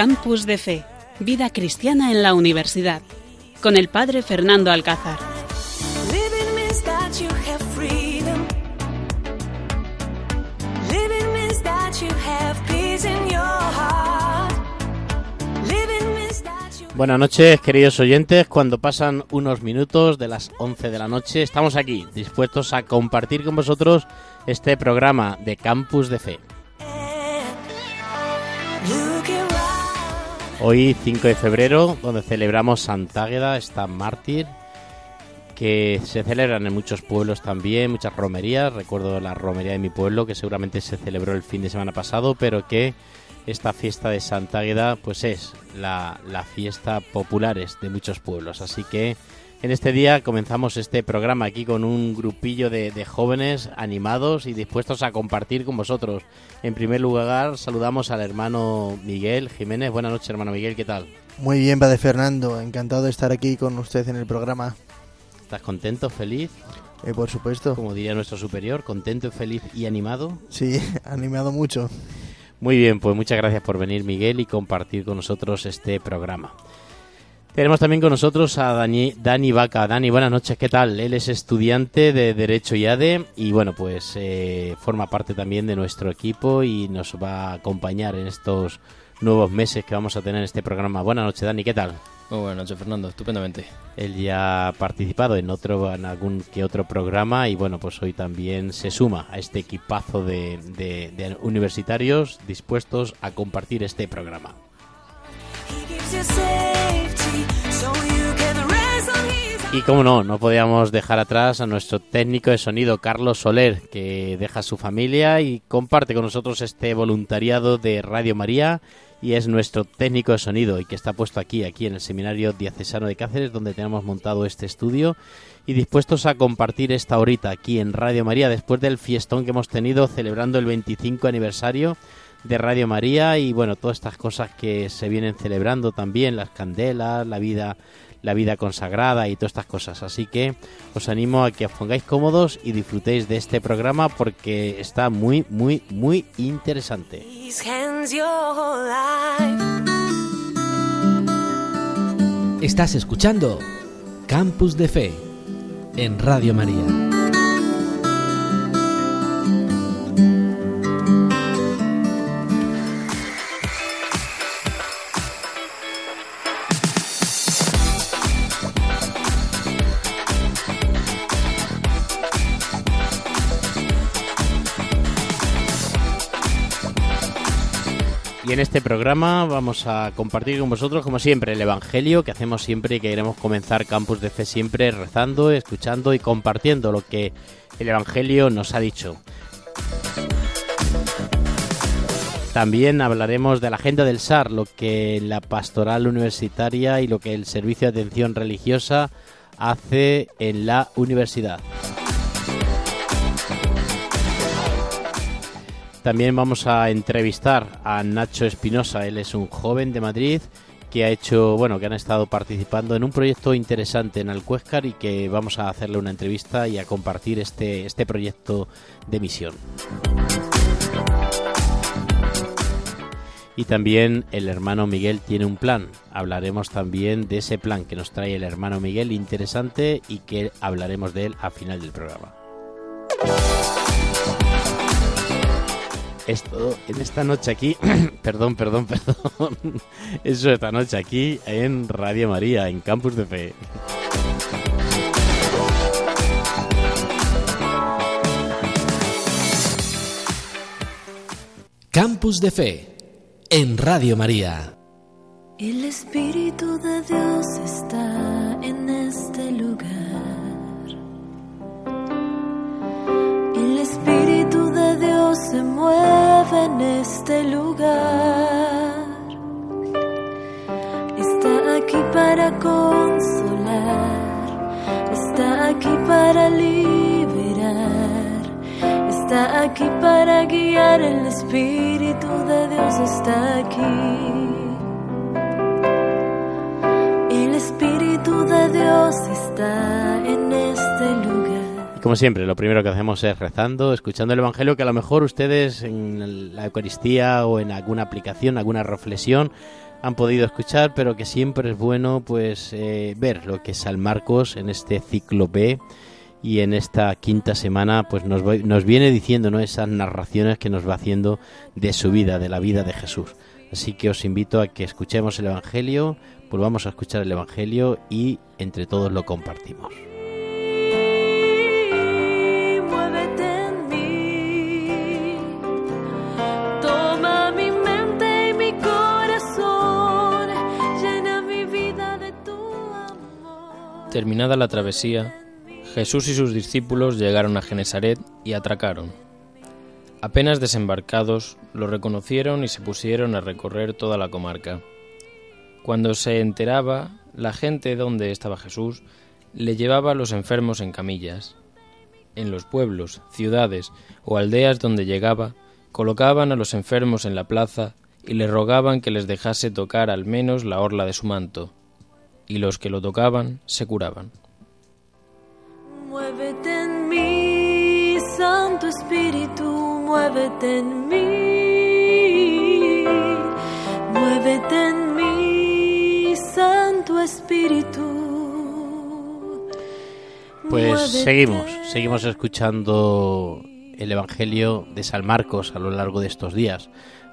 Campus de Fe, Vida Cristiana en la Universidad, con el Padre Fernando Alcázar. Buenas noches, queridos oyentes. Cuando pasan unos minutos de las 11 de la noche, estamos aquí, dispuestos a compartir con vosotros este programa de Campus de Fe. Hoy, 5 de febrero, donde celebramos Santa Águeda, esta mártir, que se celebran en muchos pueblos también, muchas romerías. Recuerdo la romería de mi pueblo, que seguramente se celebró el fin de semana pasado, pero que esta fiesta de Santa Águeda pues es la, fiesta popular de muchos pueblos. Así que en este día comenzamos este programa aquí con un grupillo de, jóvenes animados y dispuestos a compartir con vosotros. En primer lugar, saludamos al hermano Miguel Jiménez. Buenas noches, hermano Miguel, ¿qué tal? Muy bien, Padre Fernando. Encantado de estar aquí con usted en el programa. ¿Estás contento, feliz? Eh, por supuesto. Como diría nuestro superior, contento, feliz y animado. Sí, animado mucho. Muy bien, pues muchas gracias por venir Miguel y compartir con nosotros este programa. Tenemos también con nosotros a Dani, Dani Vaca. Dani, buenas noches, ¿qué tal? Él es estudiante de Derecho y ADE y bueno, pues eh, forma parte también de nuestro equipo y nos va a acompañar en estos nuevos meses que vamos a tener en este programa. Buenas noches, Dani, ¿qué tal? Muy buenas noches, Fernando, estupendamente. Él ya ha participado en otro en algún que otro programa y bueno, pues hoy también se suma a este equipazo de, universitarios dispuestos a compartir este programa. Y como no, no podíamos dejar atrás a nuestro técnico de sonido, Carlos Soler, que deja su familia y comparte con nosotros este voluntariado de Radio María y es nuestro técnico de sonido y que está puesto aquí, aquí en el Seminario Diocesano de Cáceres, donde tenemos montado este estudio y dispuestos a compartir esta horita aquí en Radio María después del fiestón que hemos tenido celebrando el 25 aniversario de Radio María y bueno, todas estas cosas que se vienen celebrando también, las candelas, la vida la vida consagrada y todas estas cosas. Así que os animo a que os pongáis cómodos y disfrutéis de este programa porque está muy, muy, muy interesante. Estás escuchando Campus de Fe en Radio María. En este programa vamos a compartir con vosotros, como siempre, el Evangelio que hacemos siempre y que queremos comenzar Campus de Fe siempre rezando, escuchando y compartiendo lo que el Evangelio nos ha dicho. También hablaremos de la agenda del SAR, lo que la pastoral universitaria y lo que el servicio de atención religiosa hace en la universidad. También vamos a entrevistar a Nacho Espinosa. Él es un joven de Madrid que ha hecho, bueno, que han estado participando en un proyecto interesante en Alcuéscar y que vamos a hacerle una entrevista y a compartir este, este proyecto de misión. Y también el hermano Miguel tiene un plan. Hablaremos también de ese plan que nos trae el hermano Miguel, interesante, y que hablaremos de él a final del programa esto en esta noche aquí, perdón, perdón, perdón, eso esta noche aquí en Radio María, en Campus de Fe. Campus de Fe en Radio María. El Espíritu de Dios está en este en este lugar. Está aquí para consolar, está aquí para liberar, está aquí para guiar. El Espíritu de Dios está aquí. El Espíritu de Dios está en este lugar. Como siempre, lo primero que hacemos es rezando, escuchando el Evangelio, que a lo mejor ustedes en la Eucaristía o en alguna aplicación, alguna reflexión, han podido escuchar, pero que siempre es bueno pues eh, ver lo que San Marcos en este ciclo B y en esta quinta semana pues nos, nos viene diciendo ¿no? esas narraciones que nos va haciendo de su vida, de la vida de Jesús. Así que os invito a que escuchemos el Evangelio, volvamos a escuchar el Evangelio y entre todos lo compartimos. Terminada la travesía, Jesús y sus discípulos llegaron a Genesaret y atracaron. Apenas desembarcados, lo reconocieron y se pusieron a recorrer toda la comarca. Cuando se enteraba la gente dónde estaba Jesús, le llevaba a los enfermos en camillas. En los pueblos, ciudades o aldeas donde llegaba, colocaban a los enfermos en la plaza y le rogaban que les dejase tocar al menos la orla de su manto, y los que lo tocaban se curaban. Muévete en mí, Santo Espíritu, muévete en mí. Muévete en mí, Santo Espíritu. Pues seguimos, seguimos escuchando el Evangelio de San Marcos a lo largo de estos días.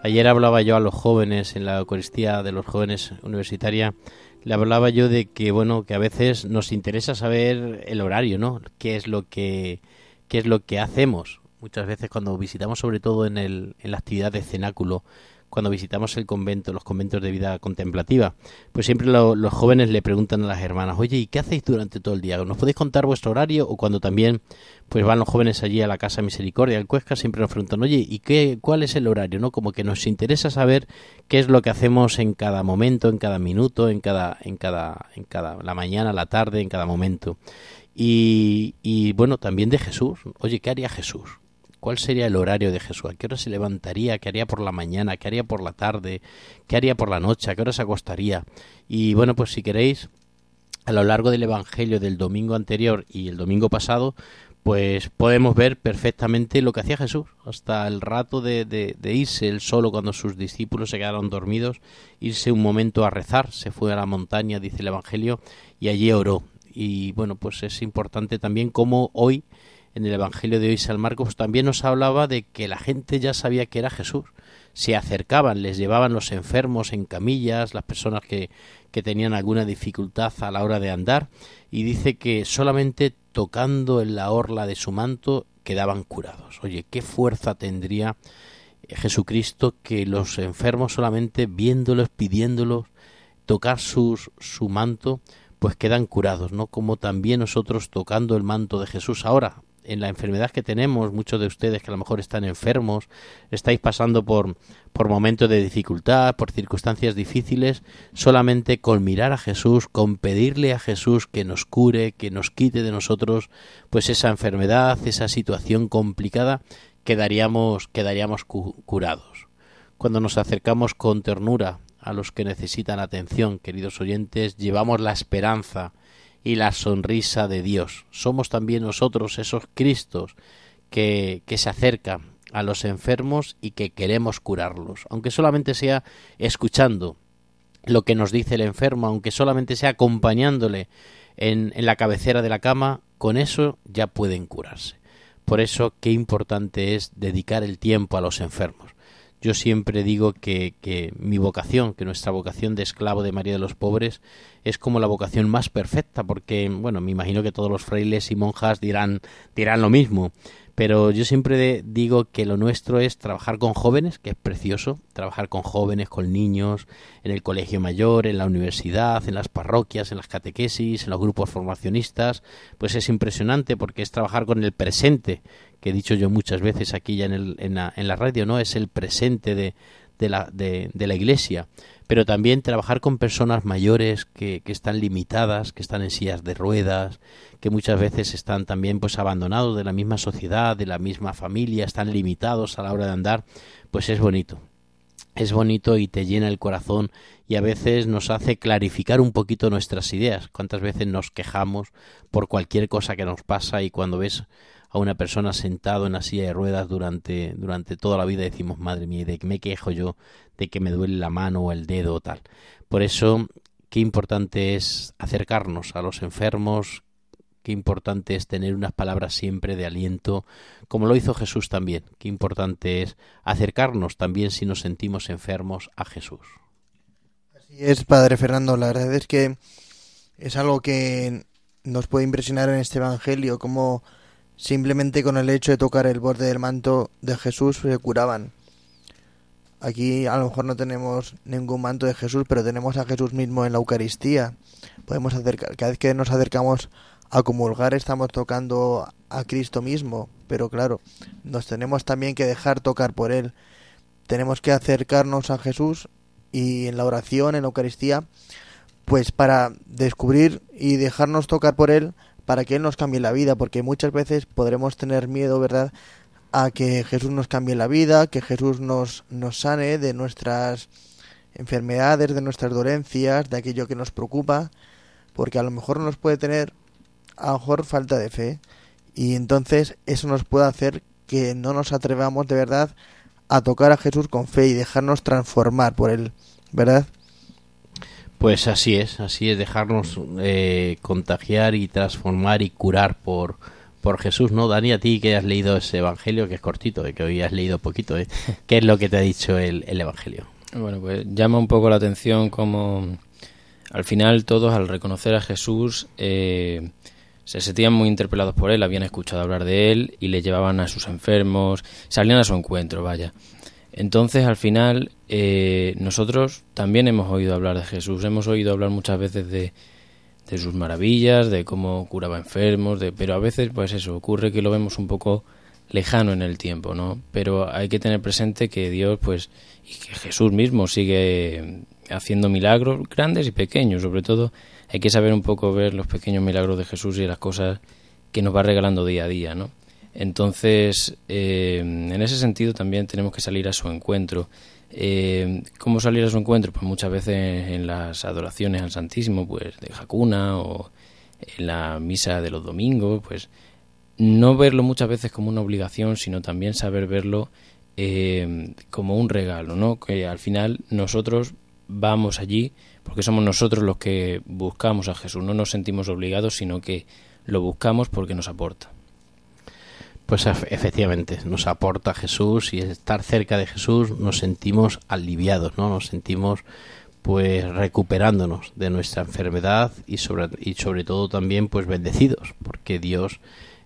Ayer hablaba yo a los jóvenes en la Eucaristía de los jóvenes universitaria, le hablaba yo de que bueno, que a veces nos interesa saber el horario, ¿no? ¿Qué es lo que qué es lo que hacemos? Muchas veces cuando visitamos sobre todo en el en la actividad de cenáculo, cuando visitamos el convento, los conventos de vida contemplativa, pues siempre lo- los jóvenes le preguntan a las hermanas, oye, ¿y qué hacéis durante todo el día? ¿Nos podéis contar vuestro horario? O cuando también pues van los jóvenes allí a la Casa Misericordia, al Cuesca, siempre nos preguntan, oye, ¿y qué, cuál es el horario? ¿no? Como que nos interesa saber qué es lo que hacemos en cada momento, en cada minuto, en cada, en cada, en cada, la mañana, la tarde, en cada momento. Y, y bueno, también de Jesús. Oye, ¿qué haría Jesús? ¿Cuál sería el horario de Jesús? ¿A qué hora se levantaría? ¿Qué haría por la mañana? ¿Qué haría por la tarde? ¿Qué haría por la noche? ¿A qué hora se acostaría? Y bueno, pues si queréis, a lo largo del Evangelio del domingo anterior y el domingo pasado, pues podemos ver perfectamente lo que hacía Jesús. Hasta el rato de, de, de irse él solo cuando sus discípulos se quedaron dormidos, irse un momento a rezar, se fue a la montaña, dice el Evangelio, y allí oró. Y bueno, pues es importante también como hoy en el Evangelio de hoy San Marcos también nos hablaba de que la gente ya sabía que era Jesús. Se acercaban, les llevaban los enfermos en camillas, las personas que, tenían alguna dificultad a la hora de andar, y dice que solamente tocando en la orla de su manto quedaban curados. Oye, qué fuerza tendría Jesucristo que los enfermos solamente viéndolos, pidiéndolos, tocar su manto, pues quedan curados, ¿no? Como también nosotros tocando el manto de Jesús ahora, en la enfermedad que tenemos, muchos de ustedes que a lo mejor están enfermos, estáis pasando por, por momentos de dificultad, por circunstancias difíciles, solamente con mirar a Jesús, con pedirle a Jesús que nos cure, que nos quite de nosotros pues esa enfermedad, esa situación complicada, quedaríamos, quedaríamos cu curados. Cuando nos acercamos con ternura a los que necesitan atención, queridos oyentes, llevamos la esperanza, y la sonrisa de Dios. Somos también nosotros esos Cristos que, que se acercan a los enfermos y que queremos curarlos, aunque solamente sea escuchando lo que nos dice el enfermo, aunque solamente sea acompañándole en, en la cabecera de la cama, con eso ya pueden curarse. Por eso qué importante es dedicar el tiempo a los enfermos. Yo siempre digo que, que, mi vocación, que nuestra vocación de esclavo de María de los Pobres es como la vocación más perfecta, porque, bueno, me imagino que todos los frailes y monjas dirán, dirán lo mismo, pero yo siempre digo que lo nuestro es trabajar con jóvenes, que es precioso, trabajar con jóvenes, con niños, en el colegio mayor, en la universidad, en las parroquias, en las catequesis, en los grupos formacionistas, pues es impresionante porque es trabajar con el presente, que he dicho yo muchas veces aquí ya en, el, en, la, en la radio, ¿no? Es el presente de, la iglesia, pero también trabajar con personas mayores que, que, están limitadas, que están en sillas de ruedas, que muchas veces están también pues abandonados de la misma sociedad, de la misma familia, están limitados a la hora de andar, pues es bonito. Es bonito y te llena el corazón y a veces nos hace clarificar un poquito nuestras ideas. Cuántas veces nos quejamos por cualquier cosa que nos pasa y cuando ves a una persona sentado en la silla de ruedas durante, durante toda la vida decimos, madre mía, ¿de qué me quejo yo? De que me duele la mano o el dedo o tal. Por eso, qué importante es acercarnos a los enfermos, qué importante es tener unas palabras siempre de aliento, como lo hizo Jesús también. Qué importante es acercarnos también si nos sentimos enfermos a Jesús. Así es, Padre Fernando. La verdad es que es algo que nos puede impresionar en este Evangelio, como simplemente con el hecho de tocar el borde del manto de Jesús se curaban. Aquí a lo mejor no tenemos ningún manto de Jesús, pero tenemos a Jesús mismo en la Eucaristía. Podemos acercar, cada vez que nos acercamos a comulgar estamos tocando a Cristo mismo, pero claro, nos tenemos también que dejar tocar por Él. Tenemos que acercarnos a Jesús y en la oración, en la Eucaristía, pues para descubrir y dejarnos tocar por Él para que Él nos cambie la vida, porque muchas veces podremos tener miedo, ¿verdad?, a que Jesús nos cambie la vida, que Jesús nos, nos sane de nuestras enfermedades, de nuestras dolencias, de aquello que nos preocupa, porque a lo mejor nos puede tener a lo mejor falta de fe y entonces eso nos puede hacer que no nos atrevamos de verdad a tocar a Jesús con fe y dejarnos transformar por él, ¿verdad? Pues así es, así es, dejarnos eh, contagiar y transformar y curar por, por Jesús, ¿no? Dani, a ti que has leído ese Evangelio, que es cortito, eh, que hoy has leído poquito, ¿eh? ¿qué es lo que te ha dicho el, el Evangelio? Bueno, pues llama un poco la atención como al final todos al reconocer a Jesús eh, se sentían muy interpelados por él, habían escuchado hablar de él y le llevaban a sus enfermos, salían a su encuentro, vaya. Entonces, al final, eh, nosotros también hemos oído hablar de Jesús, hemos oído hablar muchas veces de, de sus maravillas, de cómo curaba enfermos, de, pero a veces, pues eso, ocurre que lo vemos un poco lejano en el tiempo, ¿no? Pero hay que tener presente que Dios, pues, y que Jesús mismo sigue haciendo milagros grandes y pequeños, sobre todo hay que saber un poco ver los pequeños milagros de Jesús y las cosas que nos va regalando día a día, ¿no? Entonces, eh, en ese sentido también tenemos que salir a su encuentro. Eh, ¿Cómo salir a su encuentro? Pues muchas veces en las adoraciones al Santísimo, pues de Jacuna o en la misa de los domingos, pues no verlo muchas veces como una obligación, sino también saber verlo eh, como un regalo, ¿no? Que al final nosotros vamos allí porque somos nosotros los que buscamos a Jesús, no nos sentimos obligados, sino que lo buscamos porque nos aporta. Pues efectivamente, nos aporta Jesús y estar cerca de Jesús nos sentimos aliviados, ¿no? Nos sentimos pues recuperándonos de nuestra enfermedad y sobre y sobre todo también pues bendecidos, porque Dios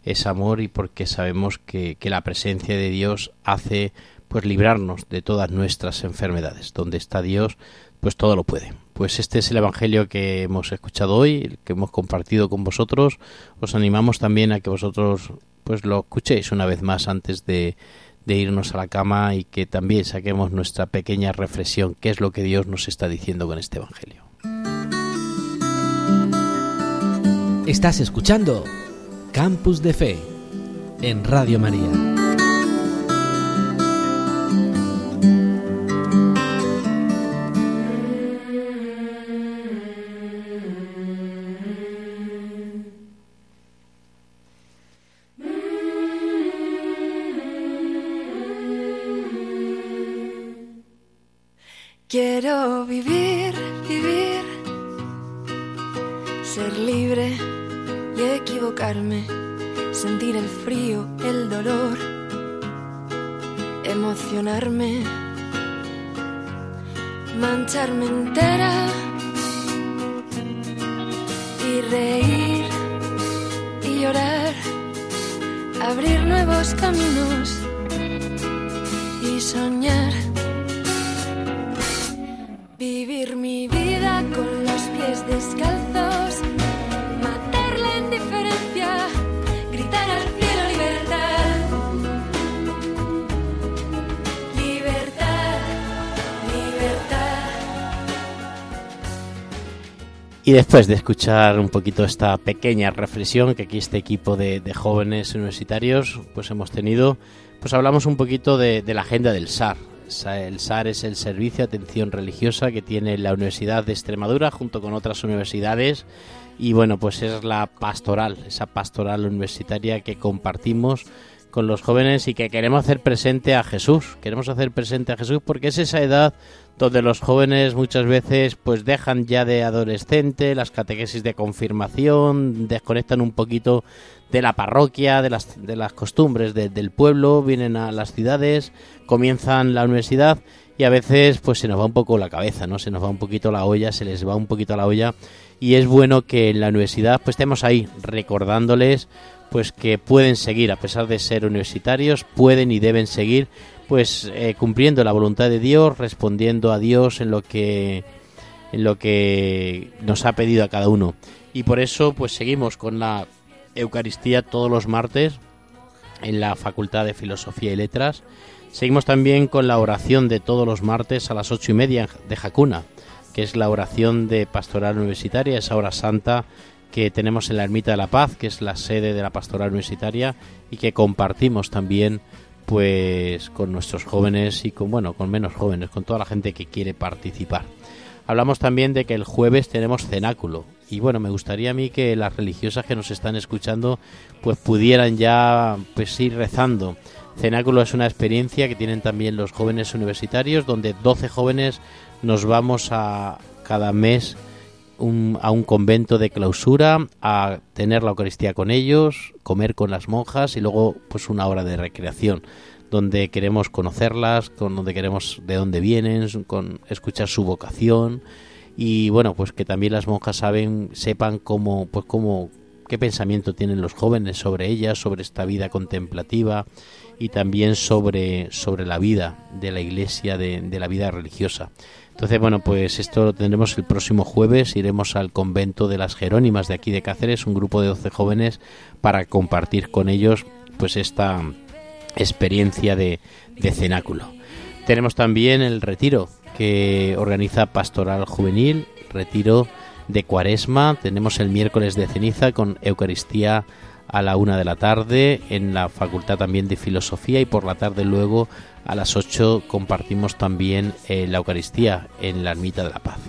es amor y porque sabemos que, que la presencia de Dios hace pues librarnos de todas nuestras enfermedades. Donde está Dios, pues todo lo puede. Pues este es el Evangelio que hemos escuchado hoy, que hemos compartido con vosotros. Os animamos también a que vosotros pues lo escuchéis una vez más antes de, de irnos a la cama y que también saquemos nuestra pequeña reflexión, qué es lo que Dios nos está diciendo con este Evangelio. Estás escuchando Campus de Fe en Radio María. Quiero vivir, vivir, ser libre y equivocarme, sentir el frío, el dolor, emocionarme, mancharme entera y reír y llorar, abrir nuevos caminos y soñar. Vivir mi vida con los pies descalzos, matar la indiferencia, gritar al cielo libertad. Libertad, libertad. Y después de escuchar un poquito esta pequeña reflexión que aquí este equipo de, de jóvenes universitarios pues hemos tenido, pues hablamos un poquito de, de la agenda del SAR, Sa- El SAR es el Servicio de Atención Religiosa que tiene la Universidad de Extremadura junto con otras universidades. Y bueno, pues es la pastoral, esa pastoral universitaria que compartimos con los jóvenes y que queremos hacer presente a Jesús. Queremos hacer presente a Jesús porque es esa edad donde los jóvenes muchas veces pues dejan ya de adolescente las catequesis de confirmación, desconectan un poquito de la parroquia, de las, de las costumbres de- del pueblo, vienen a las ciudades, comienzan la universidad y a veces pues se nos va un poco la cabeza, ¿no? Se nos va un poquito la olla, se les va un poquito la olla y es bueno que en la universidad pues estemos ahí recordándoles pues que pueden seguir a pesar de ser universitarios, pueden y deben seguir pues eh, cumpliendo la voluntad de Dios, respondiendo a Dios en lo que en lo que nos ha pedido a cada uno. Y por eso pues seguimos con la Eucaristía todos los martes en la Facultad de Filosofía y Letras. Seguimos también con la oración de todos los martes a las ocho y media de Jacuna, que es la oración de Pastoral Universitaria, esa hora santa que tenemos en la Ermita de la Paz, que es la sede de la Pastoral Universitaria y que compartimos también pues con nuestros jóvenes y con bueno, con menos jóvenes, con toda la gente que quiere participar. Hablamos también de que el jueves tenemos cenáculo y bueno, me gustaría a mí que las religiosas que nos están escuchando pues pudieran ya pues ir rezando. Cenáculo es una experiencia que tienen también los jóvenes universitarios donde 12 jóvenes nos vamos a cada mes un- a un convento de clausura a tener la Eucaristía con ellos, comer con las monjas y luego pues una hora de recreación donde queremos conocerlas, con donde queremos de dónde vienen, con escuchar su vocación y bueno, pues que también las monjas saben, sepan cómo, pues cómo, qué pensamiento tienen los jóvenes sobre ellas, sobre esta vida contemplativa y también sobre, sobre la vida de la iglesia, de, de la vida religiosa. Entonces, bueno, pues esto lo tendremos el próximo jueves. Iremos al convento de las Jerónimas de aquí de Cáceres, un grupo de 12 jóvenes, para compartir con ellos pues esta experiencia de, de cenáculo. Tenemos también el retiro que organiza Pastoral Juvenil, retiro de Cuaresma. Tenemos el miércoles de ceniza con Eucaristía a la una de la tarde en la Facultad también de Filosofía y por la tarde luego a las 8 compartimos también eh, la Eucaristía en la Ermita de la Paz.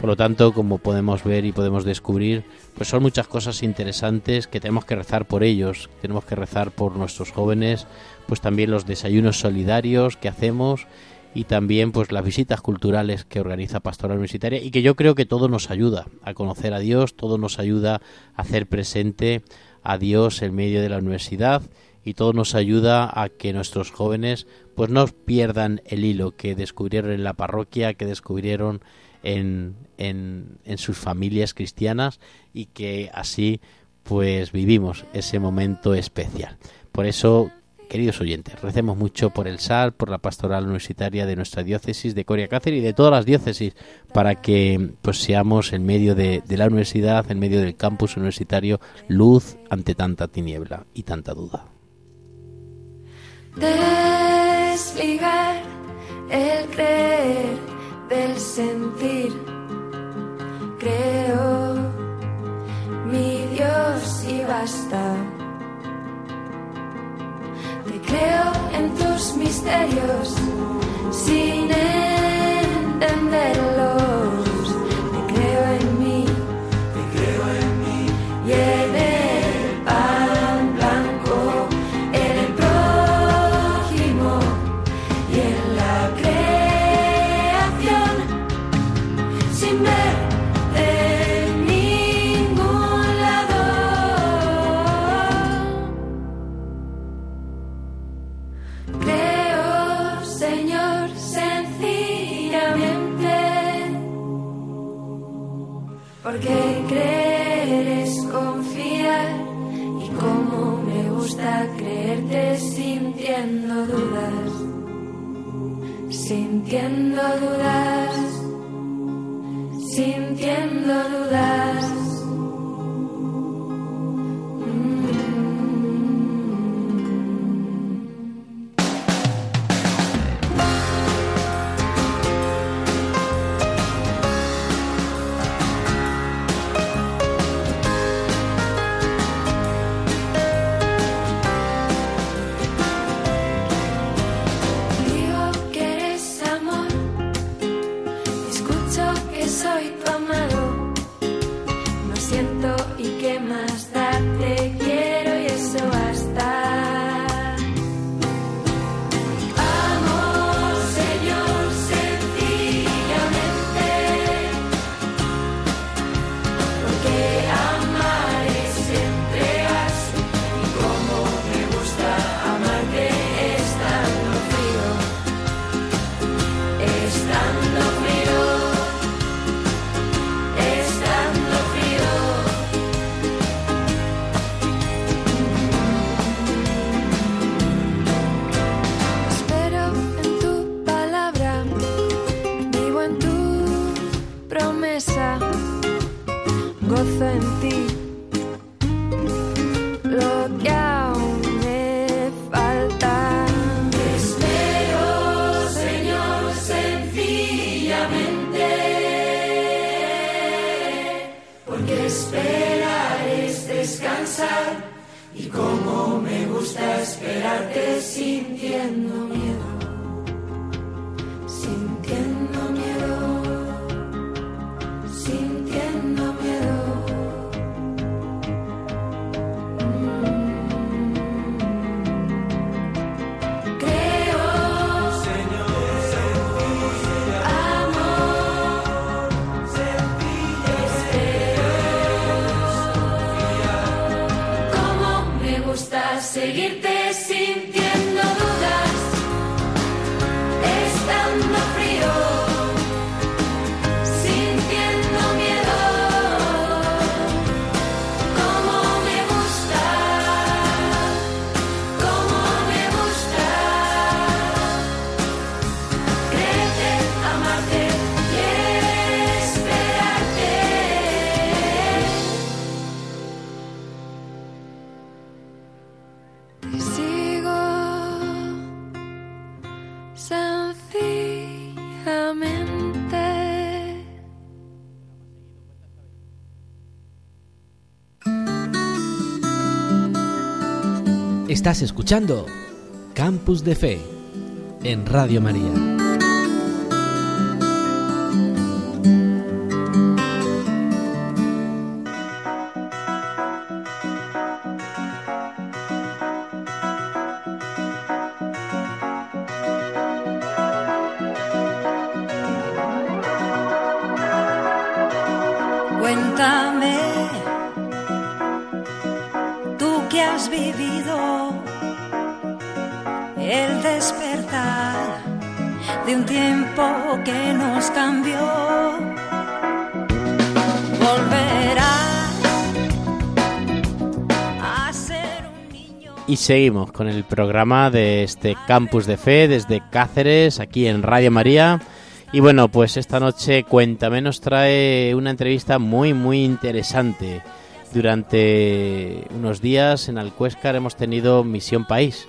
Por lo tanto, como podemos ver y podemos descubrir, pues son muchas cosas interesantes que tenemos que rezar por ellos, tenemos que rezar por nuestros jóvenes, pues también los desayunos solidarios que hacemos y también pues las visitas culturales que organiza Pastoral Universitaria y que yo creo que todo nos ayuda a conocer a Dios, todo nos ayuda a hacer presente a Dios en medio de la universidad y todo nos ayuda a que nuestros jóvenes pues no pierdan el hilo que descubrieron en la parroquia, que descubrieron en, en, en sus familias cristianas y que así pues vivimos ese momento especial. Por eso, queridos oyentes, recemos mucho por el SAR, por la pastoral universitaria de nuestra diócesis de Coria Cáceres y de todas las diócesis para que pues seamos en medio de, de la universidad, en medio del campus universitario, luz ante tanta tiniebla y tanta duda. Desligar el creer del sentir. Creo mi Dios y basta. Te creo en tus misterios sin entenderlos. Sintiendo dudas, sintiendo dudas, sintiendo dudas. Y como me gusta esperarte sintiendo miedo. Estás escuchando Campus de Fe en Radio María. Cuéntame, tú que has vivido el despertar de un tiempo que nos cambió. Volverá a ser un niño. Y seguimos con el programa de este Campus de Fe desde Cáceres, aquí en Radio María. Y bueno, pues esta noche Cuéntame nos trae una entrevista muy, muy interesante. Durante unos días en Alcuéscar hemos tenido Misión País,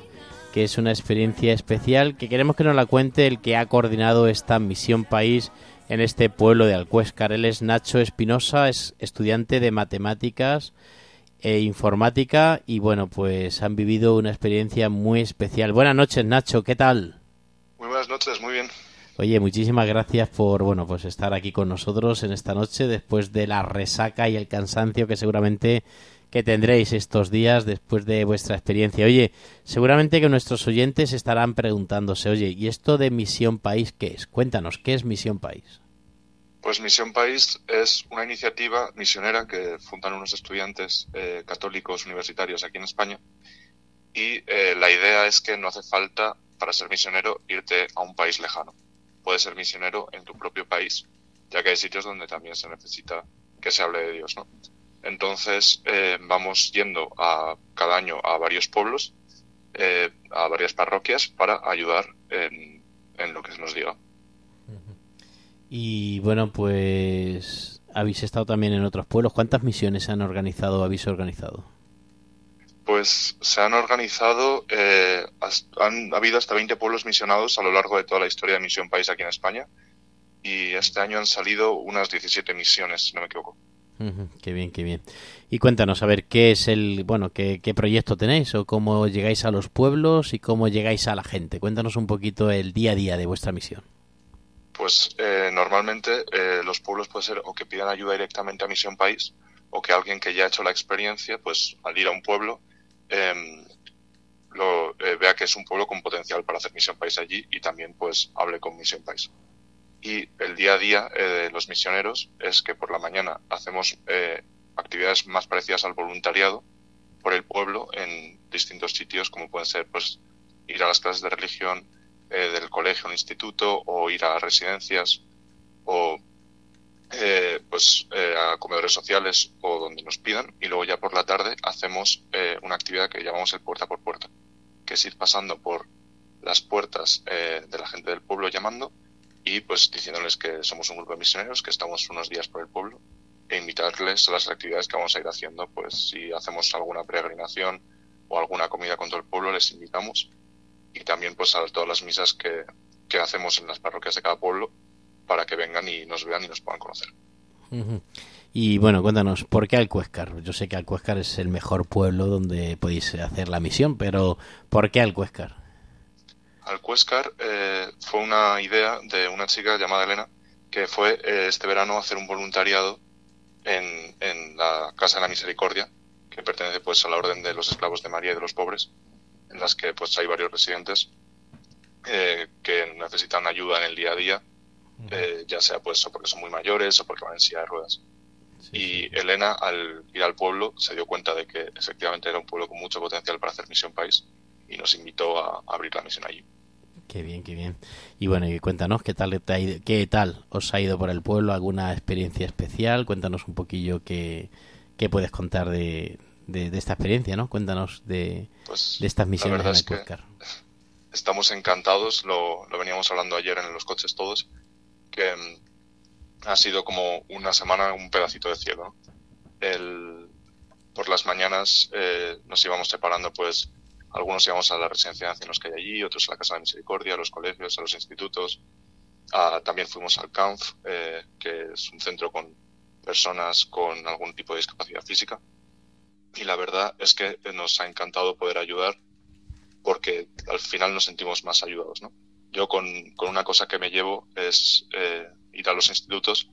que es una experiencia especial que queremos que nos la cuente el que ha coordinado esta Misión País en este pueblo de Alcuéscar. Él es Nacho Espinosa, es estudiante de matemáticas e informática y bueno, pues han vivido una experiencia muy especial. Buenas noches, Nacho, ¿qué tal? Muy buenas noches, muy bien. Oye, muchísimas gracias por bueno, pues estar aquí con nosotros en esta noche después de la resaca y el cansancio que seguramente que tendréis estos días después de vuestra experiencia. Oye, seguramente que nuestros oyentes estarán preguntándose, oye, ¿y esto de Misión País qué es? Cuéntanos, ¿qué es Misión País? Pues Misión País es una iniciativa misionera que fundan unos estudiantes eh, católicos universitarios aquí en España y eh, la idea es que no hace falta para ser misionero irte a un país lejano. Puedes ser misionero en tu propio país, ya que hay sitios donde también se necesita que se hable de Dios, ¿no? Entonces eh, vamos yendo a cada año a varios pueblos, eh, a varias parroquias para ayudar en, en lo que se nos diga. Y bueno, pues habéis estado también en otros pueblos. ¿Cuántas misiones se han organizado o habéis organizado? Pues se han organizado, eh, han habido hasta 20 pueblos misionados a lo largo de toda la historia de Misión País aquí en España. Y este año han salido unas 17 misiones, si no me equivoco. Qué bien, qué bien. Y cuéntanos, a ver, ¿qué es el, bueno, qué, qué proyecto tenéis o cómo llegáis a los pueblos y cómo llegáis a la gente? Cuéntanos un poquito el día a día de vuestra misión. Pues eh, normalmente eh, los pueblos puede ser o que pidan ayuda directamente a Misión País o que alguien que ya ha hecho la experiencia, pues al ir a un pueblo, em, lo, eh, vea que es un pueblo con potencial para hacer Misión País allí y también pues hable con Misión País. Y el día a día eh, de los misioneros es que por la mañana hacemos eh, actividades más parecidas al voluntariado por el pueblo en distintos sitios como pueden ser pues ir a las clases de religión eh, del colegio o instituto o ir a residencias o eh, pues eh, a comedores sociales o donde nos pidan y luego ya por la tarde hacemos eh, una actividad que llamamos el puerta por puerta que es ir pasando por las puertas eh, de la gente del pueblo llamando y pues diciéndoles que somos un grupo de misioneros que estamos unos días por el pueblo e invitarles a las actividades que vamos a ir haciendo. Pues si hacemos alguna peregrinación o alguna comida con todo el pueblo, les invitamos. Y también pues a todas las misas que, que hacemos en las parroquias de cada pueblo para que vengan y nos vean y nos puedan conocer. Y bueno, cuéntanos, ¿por qué Alcuéscar? Yo sé que Alcuéscar es el mejor pueblo donde podéis hacer la misión, pero ¿por qué Alcuéscar? Alcuéscar eh, fue una idea de una chica llamada Elena que fue eh, este verano a hacer un voluntariado en, en la Casa de la Misericordia, que pertenece pues a la Orden de los Esclavos de María y de los Pobres, en las que pues hay varios residentes eh, que necesitan ayuda en el día a día, eh, ya sea pues o porque son muy mayores o porque van en silla de ruedas. Y Elena, al ir al pueblo, se dio cuenta de que efectivamente era un pueblo con mucho potencial para hacer misión país y nos invitó a, a abrir la misión allí. Qué bien, qué bien. Y bueno, y cuéntanos qué tal te ha ido- qué tal os ha ido por el pueblo, alguna experiencia especial, cuéntanos un poquillo qué, qué puedes contar de, de, de esta experiencia, ¿no? Cuéntanos de, Pues de estas la misiones verdad en es que Alcuéscar. estamos encantados, lo, lo veníamos hablando ayer en los coches todos, que mm, ha sido como una semana, un pedacito de cielo. ¿no? El, por las mañanas eh, nos íbamos separando, pues algunos íbamos a la residencia de ancianos que hay allí, otros a la Casa de Misericordia, a los colegios, a los institutos. Ah, también fuimos al CANF, eh, que es un centro con personas con algún tipo de discapacidad física. Y la verdad es que nos ha encantado poder ayudar porque al final nos sentimos más ayudados, ¿no? Yo con, con una cosa que me llevo es eh, ir a los institutos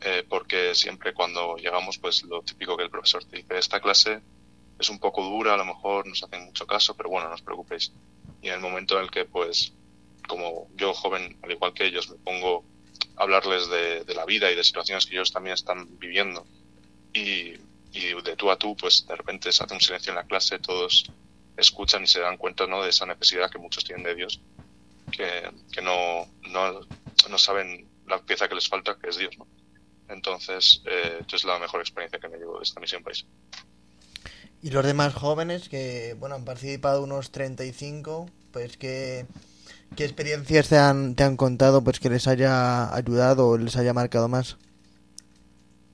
eh, porque siempre cuando llegamos, pues lo típico que el profesor te dice, esta clase es un poco dura, a lo mejor nos hacen mucho caso, pero bueno, no os preocupéis. Y en el momento en el que, pues, como yo joven, al igual que ellos, me pongo a hablarles de, la vida y de situaciones que ellos también están viviendo y, de tú a tú, pues de repente se hace un silencio en la clase, todos escuchan y se dan cuenta ¿no? de esa necesidad que muchos tienen de Dios, que, que no, no, no saben la pieza que les falta, que es Dios. ¿no? Entonces, eh, es la mejor experiencia que me llevo de esta misión país. Y los demás jóvenes que, bueno, han participado unos 35, pues que... ¿Qué experiencias te han, te han contado pues que les haya ayudado o les haya marcado más?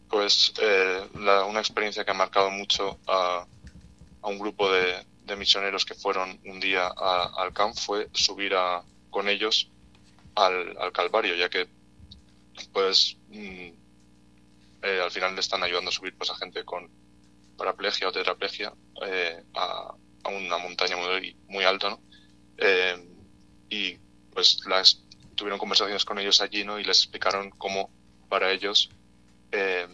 Pues eh, la- una experiencia que ha marcado mucho a, a un grupo de, de misioneros que fueron un día al camp fue subir a, con ellos al, al Calvario, ya que pues mm, eh, al final le están ayudando a subir pues a gente con paraplegia o tetraplegia eh, a, una montaña muy, muy alta. Eh, y pues las tuvieron conversaciones con ellos allí, ¿no? Y les explicaron cómo para ellos eh,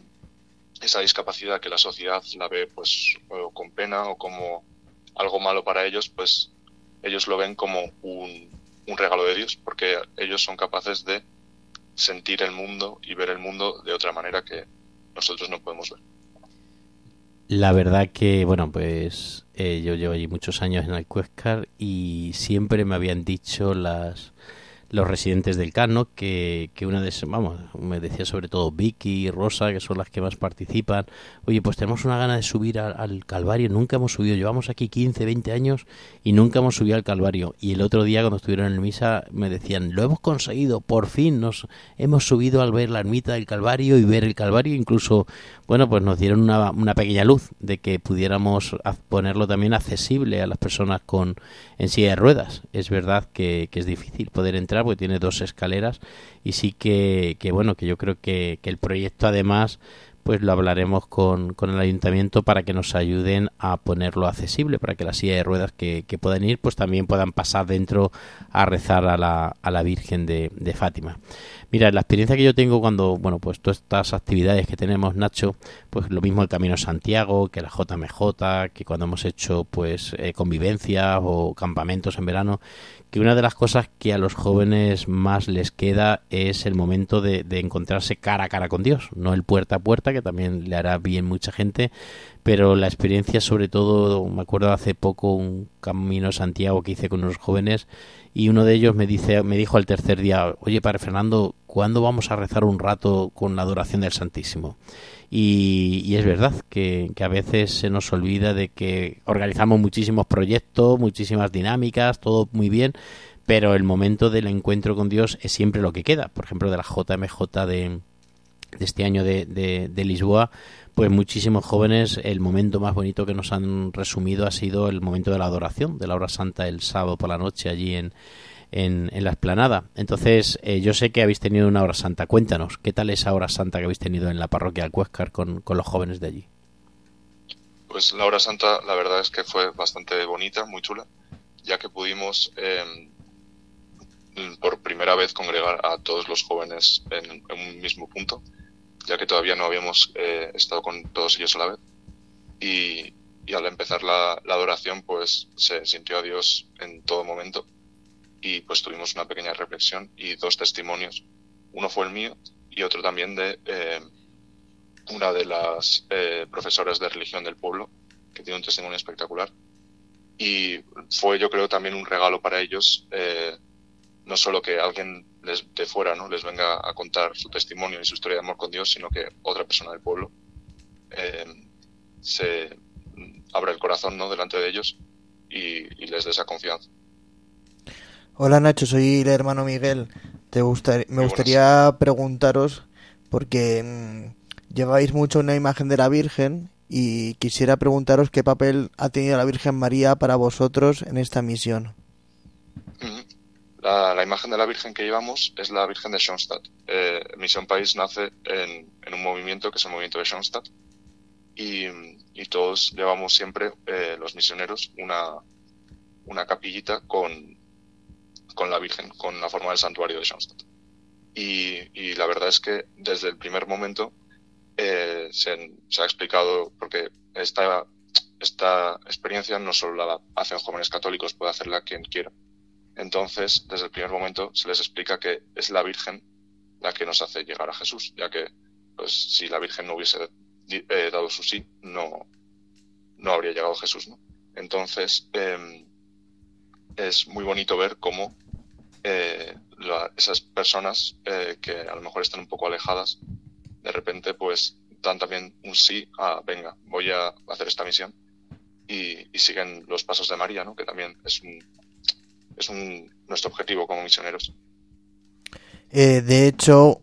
esa discapacidad que la sociedad la ve pues con pena o como algo malo para ellos, pues ellos lo ven como un regalo de Dios, porque ellos son capaces de sentir el mundo y ver el mundo de otra manera que nosotros no podemos ver. La verdad que, bueno, pues eh, yo llevo allí muchos años en Alcuéscar y siempre me habían dicho las los residentes del CAN, ¿no? Que, que una de vamos, me decía sobre todo Vicky y Rosa, que son las que más participan. Oye, pues tenemos una gana de subir al, al Calvario, nunca hemos subido, llevamos aquí 15, 20 años y nunca hemos subido al Calvario. Y el otro día cuando estuvieron en misa me decían, lo hemos conseguido, por fin nos hemos subido al ver la ermita del Calvario y ver el Calvario, incluso, bueno, pues nos dieron una, una pequeña luz de que pudiéramos ponerlo también accesible a las personas con en silla de ruedas. Es verdad que, que es difícil poder entrar porque tiene dos escaleras y sí que, que bueno, que yo creo que, que el proyecto además pues lo hablaremos con, con el ayuntamiento para que nos ayuden a ponerlo accesible, para que las silla de ruedas que, que puedan ir, pues también puedan pasar dentro a rezar a la, a la Virgen de, de Fátima. Mira, la experiencia que yo tengo cuando, bueno, pues todas estas actividades que tenemos, Nacho, pues lo mismo el Camino Santiago, que la JMJ, que cuando hemos hecho, pues, eh, convivencias o campamentos en verano, que una de las cosas que a los jóvenes más les queda es el momento de, encontrarse cara a cara con Dios, no el puerta a puerta, que también le hará bien mucha gente, pero la experiencia sobre todo, me acuerdo hace poco un camino a Santiago que hice con unos jóvenes y uno de ellos me dice, me dijo al tercer día, oye padre Fernando, ¿cuándo vamos a rezar un rato con la adoración del Santísimo? Y, es verdad que, que a veces se nos olvida de que organizamos muchísimos proyectos, muchísimas dinámicas, todo muy bien, pero el momento del encuentro con Dios es siempre lo que queda. Por ejemplo, de la JMJ de, de este año de, de, de Lisboa, pues muchísimos jóvenes, el momento más bonito que nos han resumido ha sido el momento de la adoración, de la hora santa el sábado por la noche allí en, en, en la esplanada. Entonces, eh, yo sé que habéis tenido una hora santa. Cuéntanos, ¿qué tal esa hora santa que habéis tenido en la parroquia de Cuéscar con, con los jóvenes de allí? Pues la hora santa, la verdad es que fue bastante bonita, muy chula, ya que pudimos eh, por primera vez congregar a todos los jóvenes en, en un mismo punto, ya que todavía no habíamos eh, estado con todos ellos a la vez. Y, y al empezar la, la, adoración, pues se sintió a Dios en todo momento. Y pues tuvimos una pequeña reflexión y dos testimonios. Uno fue el mío y otro también de eh, una de las eh, profesoras de religión del pueblo, que tiene un testimonio espectacular. Y fue, yo creo, también un regalo para ellos, eh, no solo que alguien les, de fuera ¿no? les venga a contar su testimonio y su historia de amor con Dios, sino que otra persona del pueblo se abra el corazón ¿no? delante de ellos y, y les dé esa confianza. Hola Nacho, soy el hermano Miguel. Te gustar, me gustaría preguntaros, porque mmm, lleváis mucho una imagen de la Virgen y quisiera preguntaros qué papel ha tenido la Virgen María para vosotros en esta misión. La, la imagen de la Virgen que llevamos es la Virgen de Schoenstatt. Eh, Misión País nace en, en, un movimiento que es el movimiento de Schoenstatt y, y todos llevamos siempre, eh, los misioneros, una, una capillita con, con la Virgen, con la forma del santuario de Schoenstatt. Y, y la verdad es que desde el primer momento eh, se, ha explicado, porque esta, experiencia no solo la hacen jóvenes católicos, puede hacerla quien quiera. Entonces, desde el primer momento se les explica que es la Virgen la que nos hace llegar a Jesús, ya que pues, si la Virgen no hubiese eh, dado su sí, no, no habría llegado Jesús. ¿no? Entonces, eh, es muy bonito ver cómo eh, esas personas eh, que a lo mejor están un poco alejadas, de repente pues dan también un sí a, venga, voy a hacer esta misión y, y siguen los pasos de María, ¿no? que también es, un, es un, nuestro objetivo como misioneros. Eh, de hecho,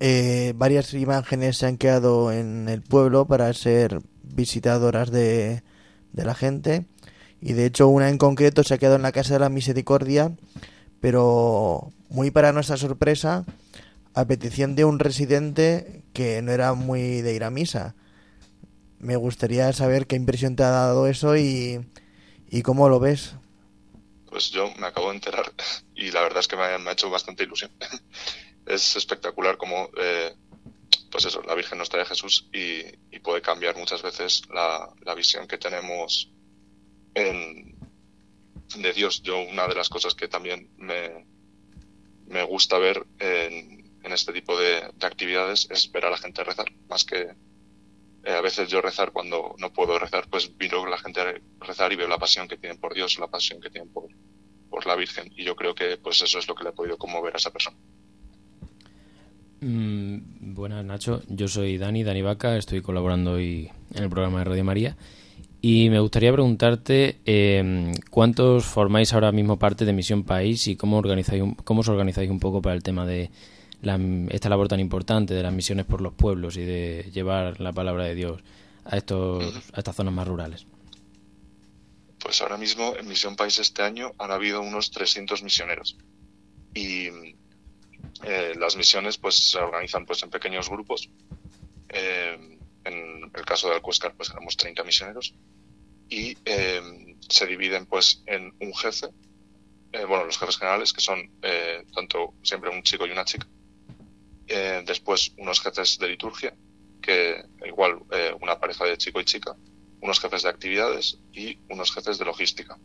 eh, varias imágenes se han quedado en el pueblo para ser visitadoras de, de la gente y de hecho una en concreto se ha quedado en la Casa de la Misericordia, pero muy para nuestra sorpresa, a petición de un residente que no era muy de ir a misa. Me gustaría saber qué impresión te ha dado eso y, y cómo lo ves. Pues yo me acabo de enterar y la verdad es que me ha, hecho bastante ilusión. es espectacular como, eh, pues eso, la Virgen nos trae a Jesús y, y puede cambiar muchas veces la, la visión que tenemos en, de Dios. Yo una de las cosas que también me, me gusta ver en, este tipo de, de, actividades es ver a la gente rezar, más que eh, a veces yo rezar cuando no puedo rezar, pues vino la gente rezar y veo la pasión que tienen por Dios, la pasión que tienen por, por la Virgen. Y yo creo que pues eso es lo que le ha podido conmover a esa persona. Mm, buenas, Nacho. Yo soy Dani, Dani Vaca. Estoy colaborando hoy en el programa de Radio María. Y me gustaría preguntarte eh, cuántos formáis ahora mismo parte de Misión País y cómo organizáis cómo os organizáis un poco para el tema de la, esta labor tan importante de las misiones por los pueblos y de llevar la palabra de Dios a estos a estas zonas más rurales. Pues ahora mismo en Misión País este año han habido unos 300 misioneros y eh, las misiones pues se organizan pues en pequeños grupos. Eh, en el caso de Alcuéscar pues éramos 30 misioneros y eh, se dividen pues en un jefe, eh, bueno, los jefes generales que son eh, tanto siempre un chico y una chica, después unos jefes de liturgia, que igual una pareja de chico y chica, unos jefes de actividades y unos jefes de logística.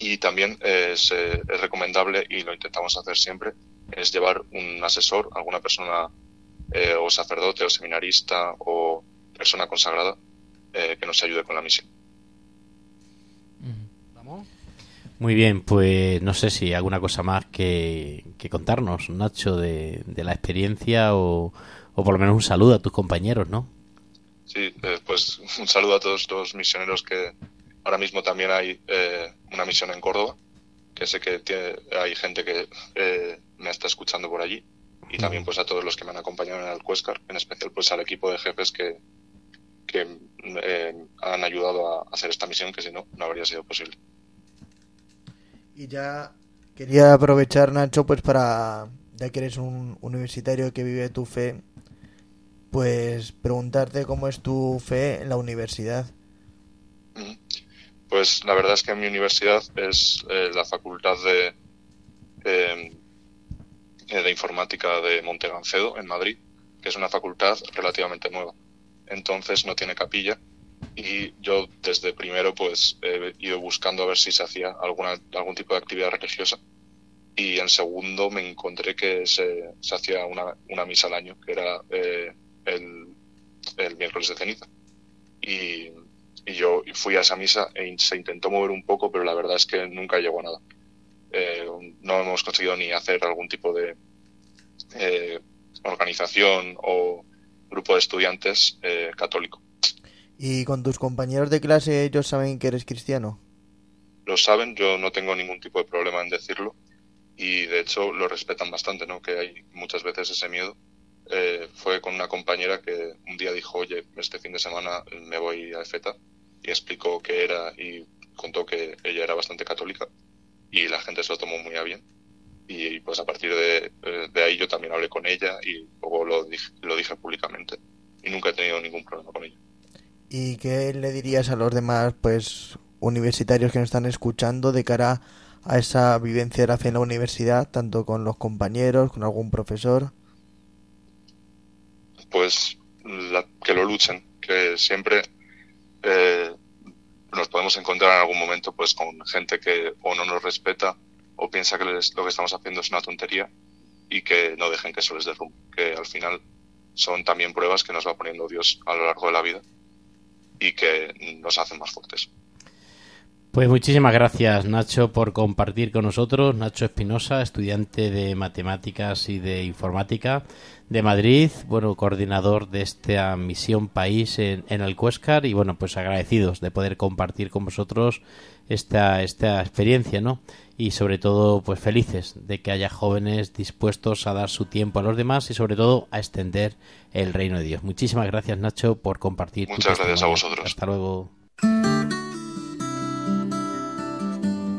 Y también es, es recomendable, y lo intentamos hacer siempre, es llevar un asesor, alguna persona eh, o sacerdote o seminarista o persona consagrada eh, que nos ayude con la misión. ¿Vamos? Muy bien, pues no sé si alguna cosa más que, que contarnos, Nacho, de, de la experiencia o, o, por lo menos un saludo a tus compañeros, ¿no? Sí, eh, pues un saludo a todos los misioneros que ahora mismo también hay eh, una misión en Córdoba, que sé que tiene, hay gente que eh, me está escuchando por allí y también pues a todos los que me han acompañado en el Cuescar, en especial pues al equipo de jefes que, que eh, han ayudado a hacer esta misión que si no, no habría sido posible. Y ya quería aprovechar, Nacho, pues para, ya que eres un universitario que vive tu fe, pues preguntarte cómo es tu fe en la universidad. Mm. Pues la verdad es que mi universidad es eh, la Facultad de, eh, de Informática de Montegancedo, en Madrid, que es una facultad relativamente nueva. Entonces no tiene capilla y yo desde primero pues he ido buscando a ver si se hacía alguna, algún tipo de actividad religiosa y en segundo me encontré que se, se hacía una, una misa al año, que era eh, el, el miércoles de ceniza. Y, y yo fui a esa misa e se intentó mover un poco, pero la verdad es que nunca llegó a nada. Eh, no hemos conseguido ni hacer algún tipo de eh, organización o grupo de estudiantes eh, católico. ¿Y con tus compañeros de clase ellos saben que eres cristiano? Lo saben, yo no tengo ningún tipo de problema en decirlo y de hecho lo respetan bastante, ¿no? Que hay muchas veces ese miedo. Eh, fue con una compañera que un día dijo, oye, este fin de semana me voy a EFETA y explicó qué era y contó que ella era bastante católica y la gente se lo tomó muy a bien. Y pues a partir de, eh, de ahí yo también hablé con ella y luego lo dije, lo dije públicamente y nunca he tenido ningún problema con ella. ¿Y qué le dirías a los demás pues universitarios que nos están escuchando de cara a esa vivencia de la fe en la universidad, tanto con los compañeros, con algún profesor? pues la- que lo luchen, que siempre eh, podemos encontrar en algún momento pues con gente que o no nos respeta o piensa que les- lo que estamos haciendo es una tontería y que no dejen que eso les derrumbe, que al final son también pruebas que nos va poniendo Dios a lo largo de la vida y que nos hacen más fuertes. Pues muchísimas gracias Nacho por compartir con nosotros. Nacho Espinosa, estudiante de matemáticas y de informática de Madrid, bueno, coordinador de esta misión país en, en el Cuéscar y bueno, pues agradecidos de poder compartir con vosotros esta, esta experiencia, ¿no? Y sobre todo, pues felices de que haya jóvenes dispuestos a dar su tiempo a los demás y sobre todo a extender el reino de Dios. Muchísimas gracias Nacho por compartir. tu Muchas gracias a vosotros. Hasta luego.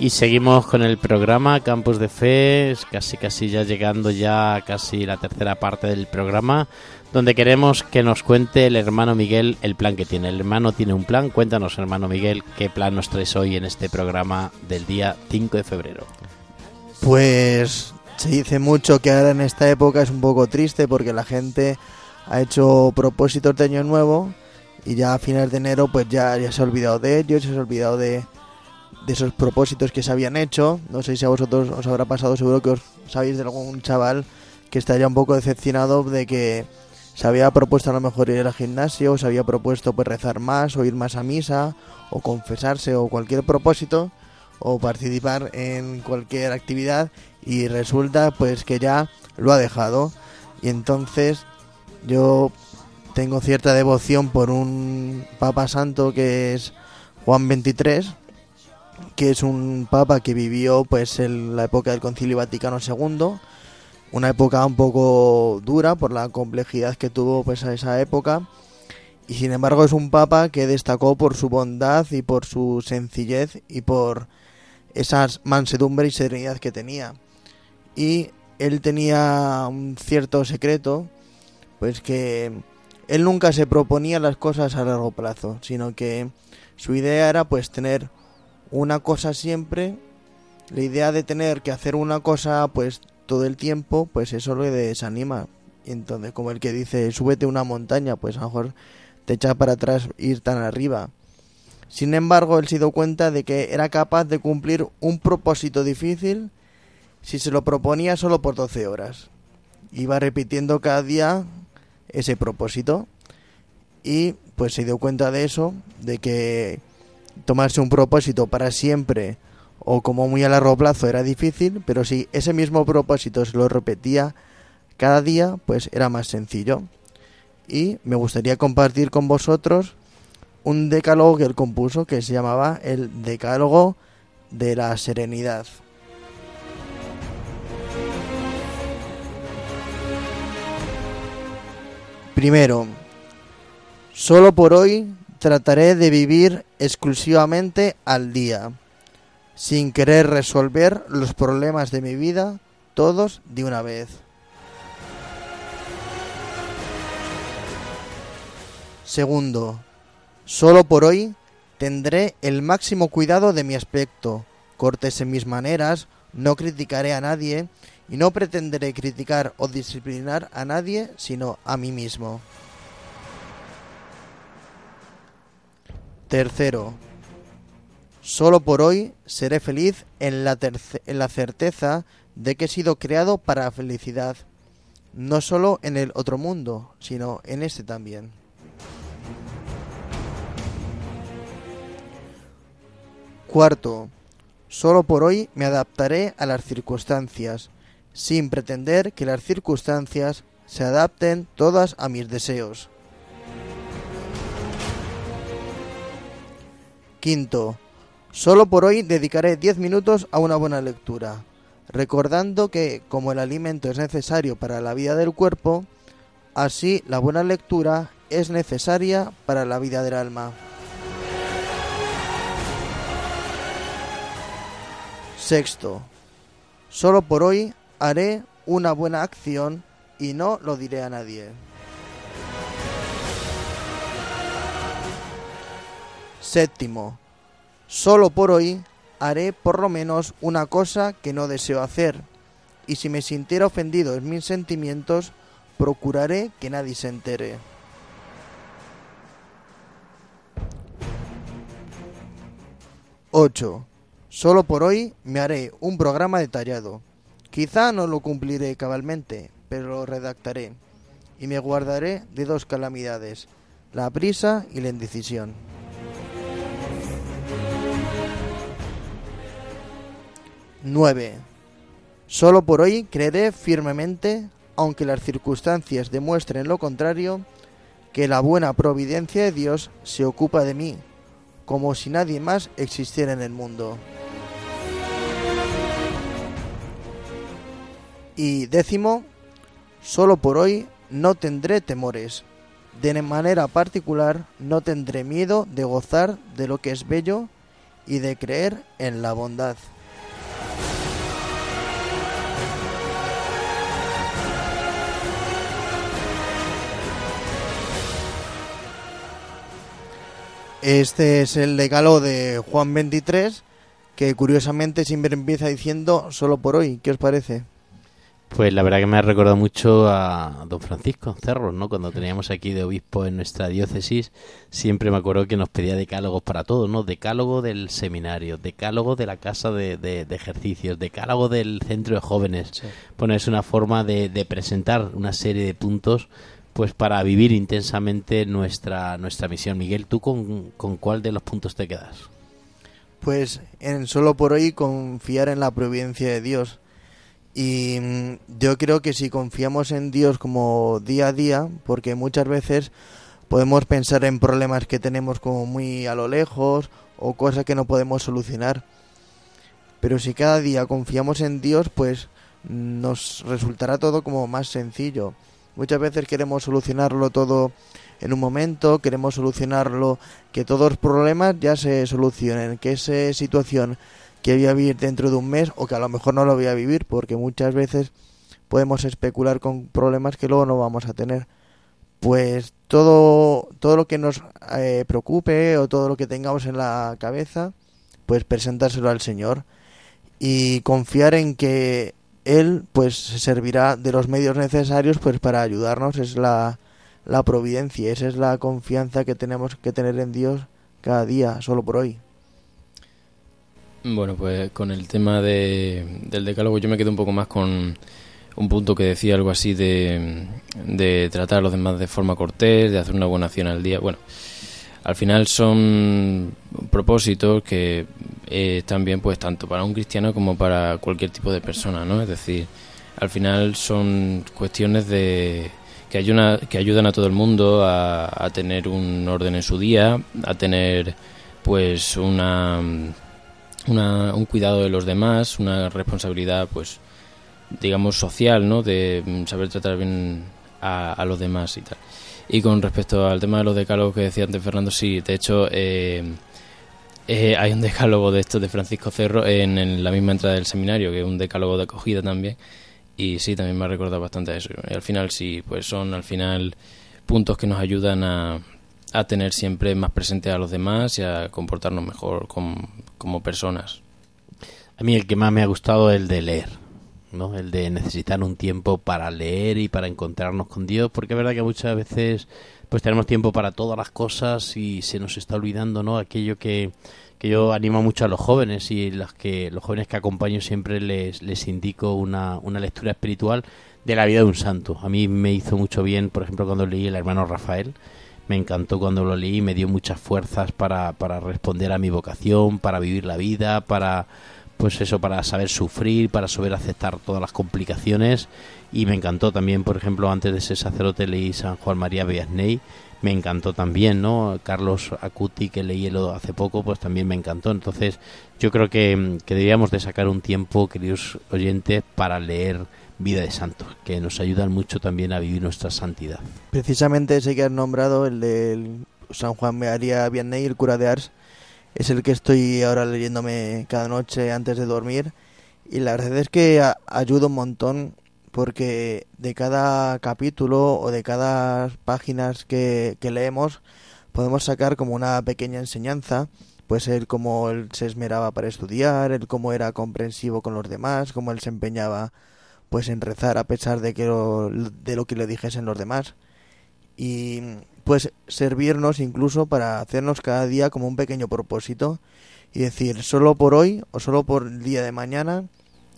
Y seguimos con el programa Campus de Fe, es casi casi ya llegando ya casi la tercera parte del programa, donde queremos que nos cuente el hermano Miguel el plan que tiene. El hermano tiene un plan, cuéntanos hermano Miguel qué plan nos traes hoy en este programa del día 5 de febrero. Pues se dice mucho que ahora en esta época es un poco triste porque la gente ha hecho propósitos de año nuevo y ya a finales de enero pues ya, ya se ha olvidado de ellos, se ha olvidado de, de esos propósitos que se habían hecho. No sé si a vosotros os habrá pasado, seguro que os sabéis de algún chaval que estaría un poco decepcionado de que se había propuesto a lo mejor ir al gimnasio, se había propuesto pues rezar más o ir más a misa o confesarse o cualquier propósito o participar en cualquier actividad y resulta pues que ya lo ha dejado y entonces yo tengo cierta devoción por un papa santo que es Juan XXIII que es un papa que vivió pues en la época del Concilio Vaticano II una época un poco dura por la complejidad que tuvo pues a esa época y sin embargo es un papa que destacó por su bondad y por su sencillez y por esa mansedumbre y serenidad que tenía. Y él tenía un cierto secreto, pues que él nunca se proponía las cosas a largo plazo, sino que su idea era pues tener una cosa siempre, la idea de tener que hacer una cosa pues todo el tiempo, pues eso le desanima. Y entonces, como el que dice, súbete una montaña, pues a lo mejor te echa para atrás ir tan arriba. Sin embargo, él se dio cuenta de que era capaz de cumplir un propósito difícil si se lo proponía solo por 12 horas. Iba repitiendo cada día ese propósito y pues se dio cuenta de eso, de que tomarse un propósito para siempre o como muy a largo plazo era difícil, pero si ese mismo propósito se lo repetía cada día, pues era más sencillo. Y me gustaría compartir con vosotros un decálogo que él compuso que se llamaba el Decálogo de la Serenidad. Primero, solo por hoy trataré de vivir exclusivamente al día, sin querer resolver los problemas de mi vida todos de una vez. Segundo, solo por hoy tendré el máximo cuidado de mi aspecto, cortes en mis maneras, no criticaré a nadie y no pretenderé criticar o disciplinar a nadie sino a mí mismo. Tercero, solo por hoy seré feliz en la, en la certeza de que he sido creado para felicidad, no solo en el otro mundo, sino en este también. Cuarto, solo por hoy me adaptaré a las circunstancias, sin pretender que las circunstancias se adapten todas a mis deseos. Quinto, solo por hoy dedicaré 10 minutos a una buena lectura, recordando que como el alimento es necesario para la vida del cuerpo, así la buena lectura es necesaria para la vida del alma. Sexto, solo por hoy haré una buena acción y no lo diré a nadie. Séptimo, solo por hoy haré por lo menos una cosa que no deseo hacer, y si me sintiera ofendido en mis sentimientos, procuraré que nadie se entere. Ocho, Solo por hoy me haré un programa detallado. Quizá no lo cumpliré cabalmente, pero lo redactaré. Y me guardaré de dos calamidades, la prisa y la indecisión. Nueve. Solo por hoy creeré firmemente, aunque las circunstancias demuestren lo contrario, que la buena providencia de Dios se ocupa de mí, como si nadie más existiera en el mundo. Y décimo, solo por hoy no tendré temores. De manera particular no tendré miedo de gozar de lo que es bello y de creer en la bondad. Este es el decálogo de Juan 23, que curiosamente siempre empieza diciendo solo por hoy. ¿Qué os parece? Pues la verdad que me ha recordado mucho a don Francisco Cerros, ¿no? Cuando teníamos aquí de obispo en nuestra diócesis, siempre me acuerdo que nos pedía decálogos para todo, ¿no? Decálogo del seminario, decálogo de la casa de, de- de ejercicios, decálogo del centro de jóvenes. Bueno, es una forma de, de presentar una serie de puntos pues para vivir intensamente nuestra, nuestra misión. Miguel, ¿tú con, con cuál de los puntos te quedas? Pues en solo por hoy confiar en la providencia de Dios. Y mm, yo creo que si confiamos en Dios como día a día, porque muchas veces podemos pensar en problemas que tenemos como muy a lo lejos o cosas que no podemos solucionar. Pero si cada día confiamos en Dios, pues nos resultará todo como más sencillo. Muchas veces queremos solucionarlo todo en un momento, queremos solucionarlo, que todos los problemas ya se solucionen, que esa situación que voy a vivir dentro de un mes o que a lo mejor no lo voy a vivir, porque muchas veces podemos especular con problemas que luego no vamos a tener. Pues todo, todo lo que nos eh, preocupe o todo lo que tengamos en la cabeza, pues presentárselo al Señor y confiar en que Él pues se servirá de los medios necesarios pues para ayudarnos. Es la, la providencia, esa es la confianza que tenemos que tener en Dios cada día, solo por hoy. Bueno, pues con el tema de, del decálogo yo me quedo un poco más con un punto que decía algo así de, de tratar a los demás de forma cortés, de hacer una buena acción al día. Bueno, al final son propósitos que eh, están bien pues tanto para un cristiano como para cualquier tipo de persona, ¿no? Es decir, al final son cuestiones de que ayudan, que ayudan a todo el mundo a, tener un orden en su día, a tener pues una, una- un cuidado de los demás, una responsabilidad pues digamos social, ¿no? De saber tratar bien a, a los demás y tal. Y con respecto al tema de los decálogos que decía antes Fernando, sí, de hecho eh, eh, hay un decálogo de estos de Francisco Cerro en, la misma entrada del seminario, que es un decálogo de acogida también. Y sí, también me ha recordado bastante a eso. Y al final sí, pues son al final puntos que nos ayudan a, a tener siempre más presente a los demás y a comportarnos mejor como, como personas. A mí el que más me ha gustado es el de leer, ¿no? El de necesitar un tiempo para leer y para encontrarnos con Dios, porque es verdad que muchas veces pues tenemos tiempo para todas las cosas y se nos está olvidando, ¿no? Aquello que, que yo animo mucho a los jóvenes y las que los jóvenes que acompaño siempre les, les indico una, una lectura espiritual de la vida de un santo. A mí me hizo mucho bien, por ejemplo, cuando leí el hermano Rafael, me encantó cuando lo leí, me dio muchas fuerzas para, para responder a mi vocación, para vivir la vida, para pues eso, para saber sufrir, para saber aceptar todas las complicaciones y me encantó también, por ejemplo, antes de ser sacerdote leí San Juan María Vianney, me encantó también, ¿no? Carlos Acuti que leí hace poco, pues también me encantó. Entonces, yo creo que, que deberíamos de sacar un tiempo, queridos oyentes, para leer Vida de Santos, que nos ayudan mucho también a vivir nuestra santidad. Precisamente ese que has nombrado, el del San Juan María Vianney, el cura de Ars, es el que estoy ahora leyéndome cada noche antes de dormir. Y la verdad es que ayuda un montón porque de cada capítulo o de cada páginas que, que leemos podemos sacar como una pequeña enseñanza pues el cómo él se esmeraba para estudiar, el cómo era comprensivo con los demás, cómo él se empeñaba pues en rezar a pesar de que lo, de lo que le dijesen los demás. Y pues servirnos incluso para hacernos cada día como un pequeño propósito y decir solo por hoy o solo por el día de mañana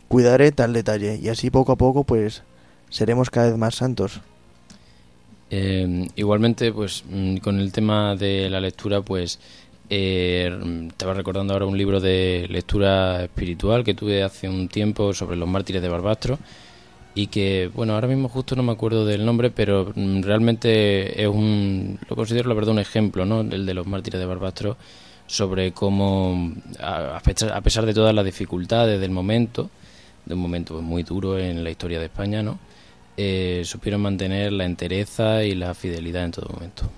cuidaré tal detalle y así poco a poco pues seremos cada vez más santos. Eh, igualmente, pues mm, con el tema de la lectura, pues eh, estaba recordando ahora un libro de lectura espiritual que tuve hace un tiempo sobre los mártires de Barbastro y que, bueno, ahora mismo justo no me acuerdo del nombre, pero mm, realmente es un, lo considero la verdad un ejemplo, ¿no? El de los mártires de Barbastro sobre cómo, a, pesar, de todas las dificultades del momento, de un momento muy duro en la historia de España, ¿no? eh, supieron mantener la entereza y la fidelidad en todo momento.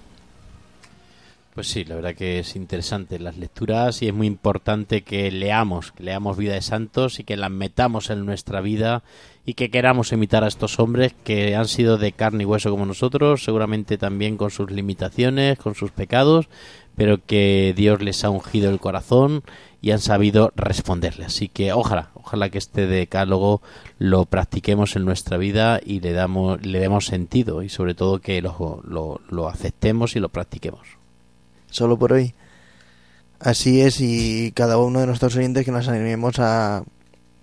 Pues sí, la verdad que es interesante las lecturas y es muy importante que leamos, que leamos Vida de Santos y que las metamos en nuestra vida y que queramos imitar a estos hombres que han sido de carne y hueso como nosotros, seguramente también con sus limitaciones, con sus pecados, pero que Dios les ha ungido el corazón y han sabido responderle. Así que ojalá, ojalá que este decálogo lo practiquemos en nuestra vida y le damos, le demos sentido y sobre todo que lo, lo, lo aceptemos y lo practiquemos. Solo por hoy. Así es y cada uno de nuestros oyentes que nos animemos a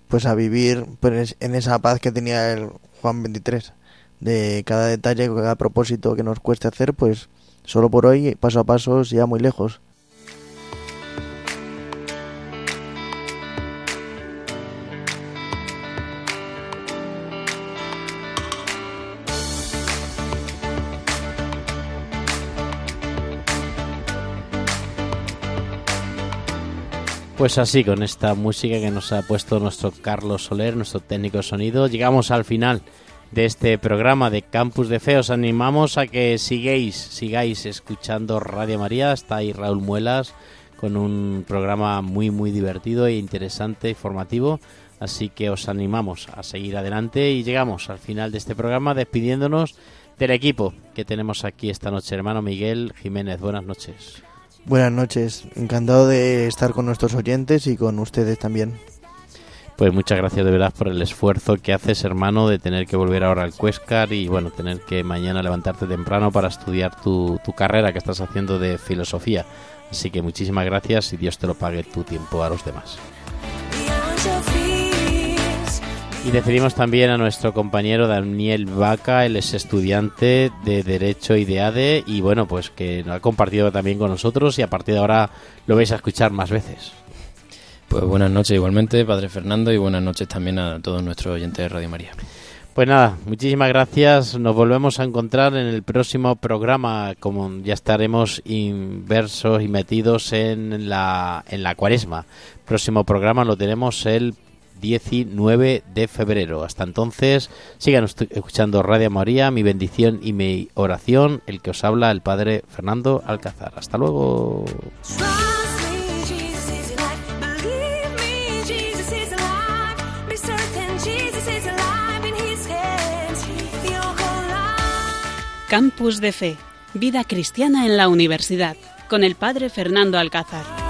pues a vivir pues, en esa paz que tenía el Juan 23 de cada detalle, cada propósito que nos cueste hacer, pues solo por hoy, paso a paso, ya muy lejos. Pues así, con esta música que nos ha puesto nuestro Carlos Soler, nuestro técnico sonido, llegamos al final de este programa de Campus de Fe. Os animamos a que sigáis, sigáis escuchando Radio María. Está ahí Raúl Muelas con un programa muy, muy divertido e interesante, informativo, Así que os animamos a seguir adelante y llegamos al final de este programa despidiéndonos del equipo que tenemos aquí esta noche, hermano Miguel Jiménez. Buenas noches. Buenas noches, encantado de estar con nuestros oyentes y con ustedes también. Pues muchas gracias de verdad por el esfuerzo que haces, hermano, de tener que volver ahora al Cuescar y bueno, tener que mañana levantarte temprano para estudiar tu, tu carrera que estás haciendo de filosofía. Así que muchísimas gracias y Dios te lo pague tu tiempo a los demás. Y decidimos también a nuestro compañero Daniel Vaca, él es estudiante de Derecho y de ADE y bueno, pues que lo ha compartido también con nosotros y a partir de ahora lo vais a escuchar más veces. Pues buenas noches igualmente, Padre Fernando, y buenas noches también a todos nuestros oyentes de Radio María. Pues nada, muchísimas gracias. Nos volvemos a encontrar en el próximo programa, como ya estaremos inversos y metidos en la, en la cuaresma. Próximo programa lo tenemos el 19 de febrero. Hasta entonces, sigan escuchando Radio María, mi bendición y mi oración, el que os habla el Padre Fernando Alcázar. Hasta luego. Campus de Fe, vida cristiana en la universidad, con el Padre Fernando Alcázar.